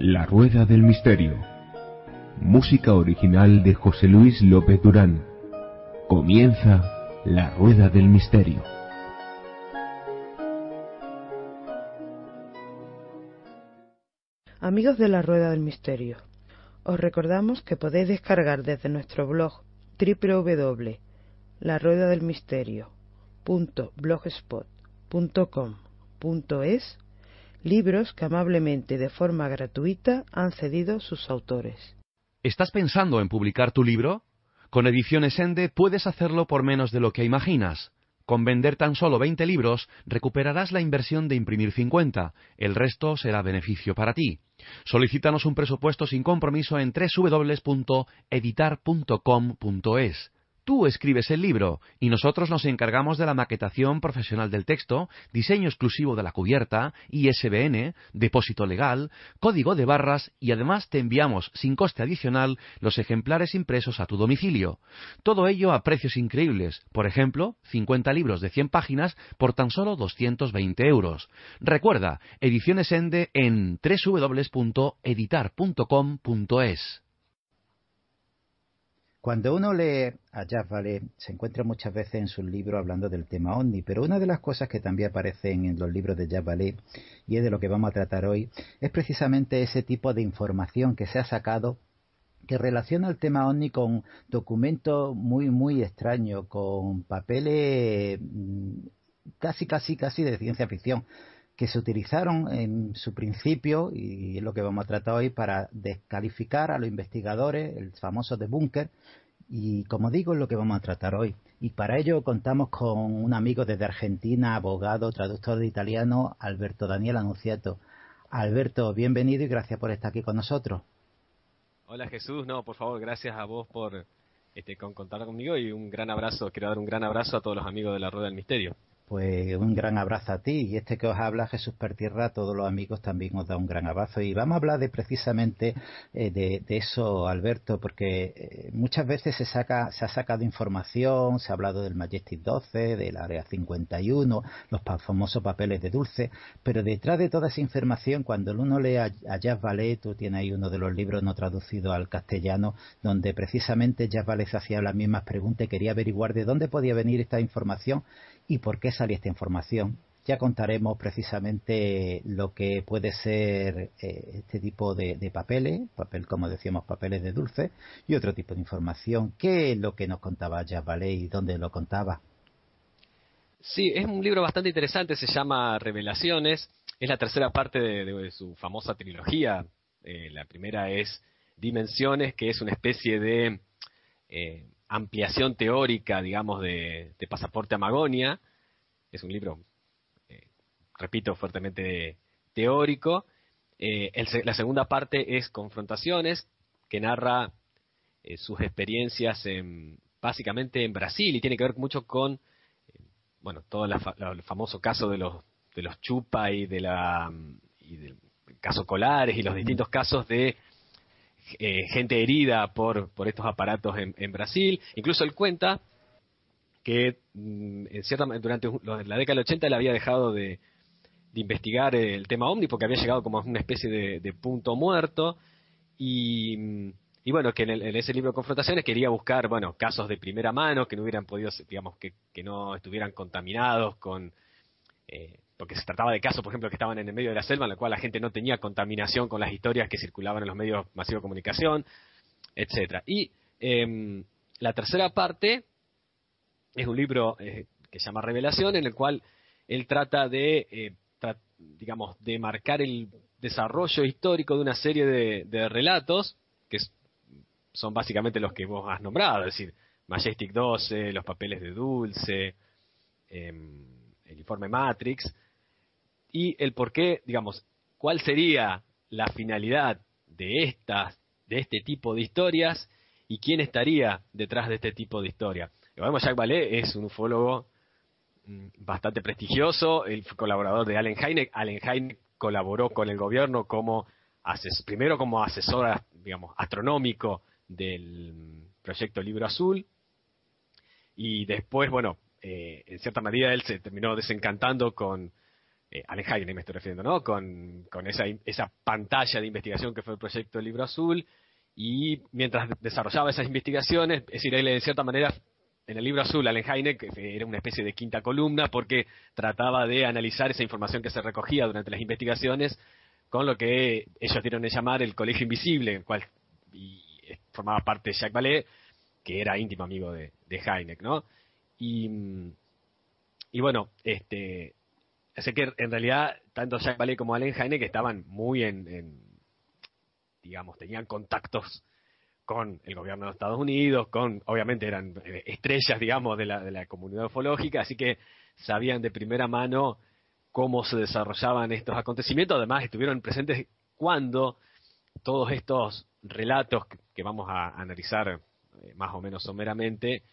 La Rueda del Misterio. Música original de José Luis López Durán. Comienza La Rueda del Misterio. Amigos de la Rueda del Misterio, os recordamos que podéis descargar desde nuestro blog www.laruedadelmisterio.blogspot.com.es libros que amablemente de forma gratuita han cedido sus autores. ¿Estás pensando en publicar tu libro? Con Ediciones Ende puedes hacerlo por menos de lo que imaginas. Con vender tan solo 20 libros recuperarás la inversión de imprimir 50. El resto será beneficio para ti. Solicítanos un presupuesto sin compromiso en www.editar.com.es. Tú escribes el libro y nosotros nos encargamos de la maquetación profesional del texto, diseño exclusivo de la cubierta, ISBN, depósito legal, código de barras y además te enviamos sin coste adicional los ejemplares impresos a tu domicilio. Todo ello a precios increíbles. Por ejemplo, 50 libros de 100 páginas por tan solo 220 euros. Recuerda, ediciones Ende en www.editar.com.es. Cuando uno lee a Jacques Vallée, se encuentra muchas veces en sus libros hablando del tema OVNI, pero una de las cosas que también aparecen en los libros de Jacques Vallée, y es de lo que vamos a tratar hoy, es precisamente ese tipo de información que se ha sacado que relaciona el tema OVNI con documentos muy, muy extraños, con papeles mm, casi, casi, casi de ciencia ficción que se utilizaron en su principio, y es lo que vamos a tratar hoy, para descalificar a los investigadores, el famoso de búnker, y como digo, es lo que vamos a tratar hoy. Y para ello contamos con un amigo desde Argentina, abogado, traductor de italiano, Alberto Daniel Anunciato. Alberto, bienvenido y gracias por estar aquí con nosotros. Hola Jesús, no, por favor, gracias a vos por este, contar conmigo y un gran abrazo, quiero dar un gran abrazo a todos los amigos de la Rueda del Misterio. Pues un gran abrazo a ti. Y este que os habla Jesús Pertierra, a todos los amigos también os da un gran abrazo. Y vamos a hablar de precisamente eh, de, eso, Alberto, porque eh, muchas veces se saca, se ha sacado información, se ha hablado del Majestic 12, del Área 51, los famosos papeles de Dulce, pero detrás de toda esa información, cuando uno lee a, a Jacques Vallée, tú tienes ahí uno de los libros no traducidos al castellano, donde precisamente Jacques Vallée se hacía las mismas preguntas y quería averiguar de dónde podía venir esta información y por qué sale esta información. Ya contaremos precisamente lo que puede ser eh, este tipo de, papeles, papel como decíamos, papeles de dulce, y otro tipo de información. ¿Qué es lo que nos contaba Vallée y dónde lo contaba? Sí, es un libro bastante interesante, se llama Revelaciones, es la tercera parte de, su famosa trilogía. Eh, la primera es Dimensiones, que es una especie de eh, ampliación teórica, digamos, de, Pasaporte a Magonia. Es un libro, eh, repito, fuertemente teórico. Eh, la segunda parte es Confrontaciones, que narra eh, sus experiencias en, básicamente en Brasil y tiene que ver mucho con, bueno, todo el famoso caso de los, de los chupa y de la y del caso Colares y los distintos casos de eh, gente herida por, por estos aparatos en, Brasil. Incluso él cuenta que mm, en cierta, durante la década del 80 él había dejado de, investigar el tema OVNI porque había llegado como a una especie de, punto muerto y, y bueno, que en, ese libro de confrontaciones quería buscar, bueno, casos de primera mano que no hubieran podido, digamos, que, que no estuvieran contaminados con... Eh, porque se trataba de casos, por ejemplo, que estaban en el medio de la selva, en la cual la gente no tenía contaminación con las historias que circulaban en los medios masivos de comunicación, etcétera. Y em, la tercera parte es un libro eh, que se llama Revelación, en el cual él trata de, eh, digamos, de marcar el desarrollo histórico de una serie de, relatos, que son básicamente los que vos has nombrado, es decir, Majestic 12, los papeles de Dulce, em, el informe Matrix, y el por qué, digamos, cuál sería la finalidad de estas, de este tipo de historias y quién estaría detrás de este tipo de historia. Vemos, Jacques Vallée es un ufólogo mm, bastante prestigioso, el colaborador de Allen Hynek. Allen Hynek colaboró con el gobierno como primero como asesor, digamos, astronómico del proyecto Libro Azul y después, bueno, eh, en cierta medida él se terminó desencantando con eh, Allen me estoy refiriendo, ¿no? Con, esa, esa pantalla de investigación que fue el proyecto del Libro Azul y mientras desarrollaba esas investigaciones, es decir, él en cierta manera en el libro azul, Allen Heine, que era una especie de quinta columna, porque trataba de analizar esa información que se recogía durante las investigaciones con lo que ellos dieron de llamar el colegio invisible, el cual y formaba parte de Jacques Vallée, que era íntimo amigo de, de ¿no? Y, y bueno, este, Así que en realidad, tanto Jacques Vallée como Allen que estaban muy en, digamos, tenían contactos con el gobierno de Estados Unidos, con, obviamente eran eh, estrellas, digamos, de la, de la comunidad ufológica, así que sabían de primera mano cómo se desarrollaban estos acontecimientos, además estuvieron presentes cuando todos estos relatos que vamos a analizar eh, más o menos someramente,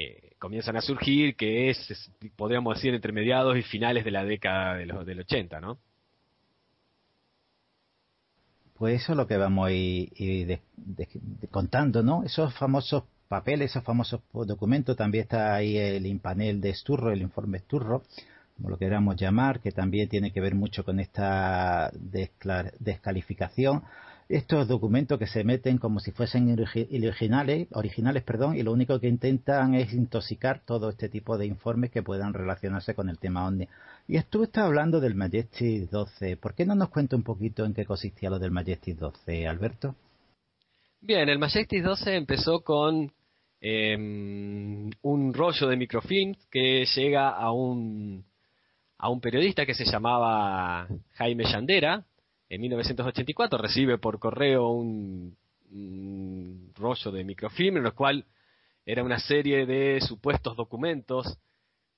eh, comienzan a surgir, que es, podríamos decir, entre mediados y finales de la década de los, del 80, ¿no? Pues eso es lo que vamos a ir, contando, ¿no? Esos famosos papeles, esos famosos documentos, también está ahí el impanel de Sturro, el informe Sturro, como lo queramos llamar, que también tiene que ver mucho con esta descalificación estos documentos que se meten como si fuesen originales, originales perdón, y lo único que intentan es intoxicar todo este tipo de informes que puedan relacionarse con el tema OVNI. Y tú estás hablando del Majestic 12. ¿Por qué no nos cuenta un poquito en qué consistía lo del Majestic 12, Alberto? Bien, el Majestic 12 empezó con em, un rollo de microfilm que llega a un, a un periodista que se llamaba Jaime Yandera, en 1984 recibe por correo un, rollo de microfilm en el cual era una serie de supuestos documentos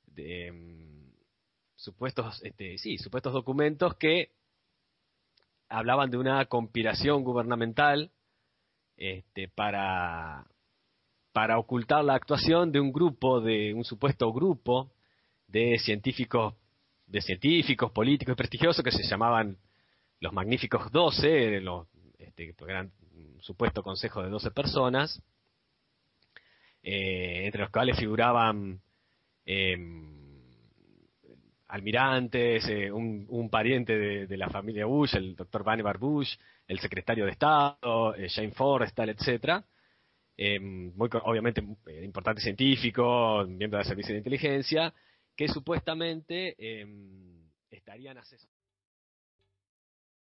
de mm, supuestos este, sí supuestos documentos que hablaban de una conspiración gubernamental este, para para ocultar la actuación de un grupo de un supuesto grupo de científicos de científicos políticos y prestigiosos que se llamaban los magníficos 12, los, este, eran supuesto consejo de 12 personas, eh, entre los cuales figuraban em, almirantes, eh, un, pariente de, la familia Bush, el doctor Vannevar Bush, el secretario de Estado, eh, Jane Forrestal, etcétera. Em, muy, obviamente importante científico, miembro del servicio de inteligencia, que supuestamente em, estarían asesorando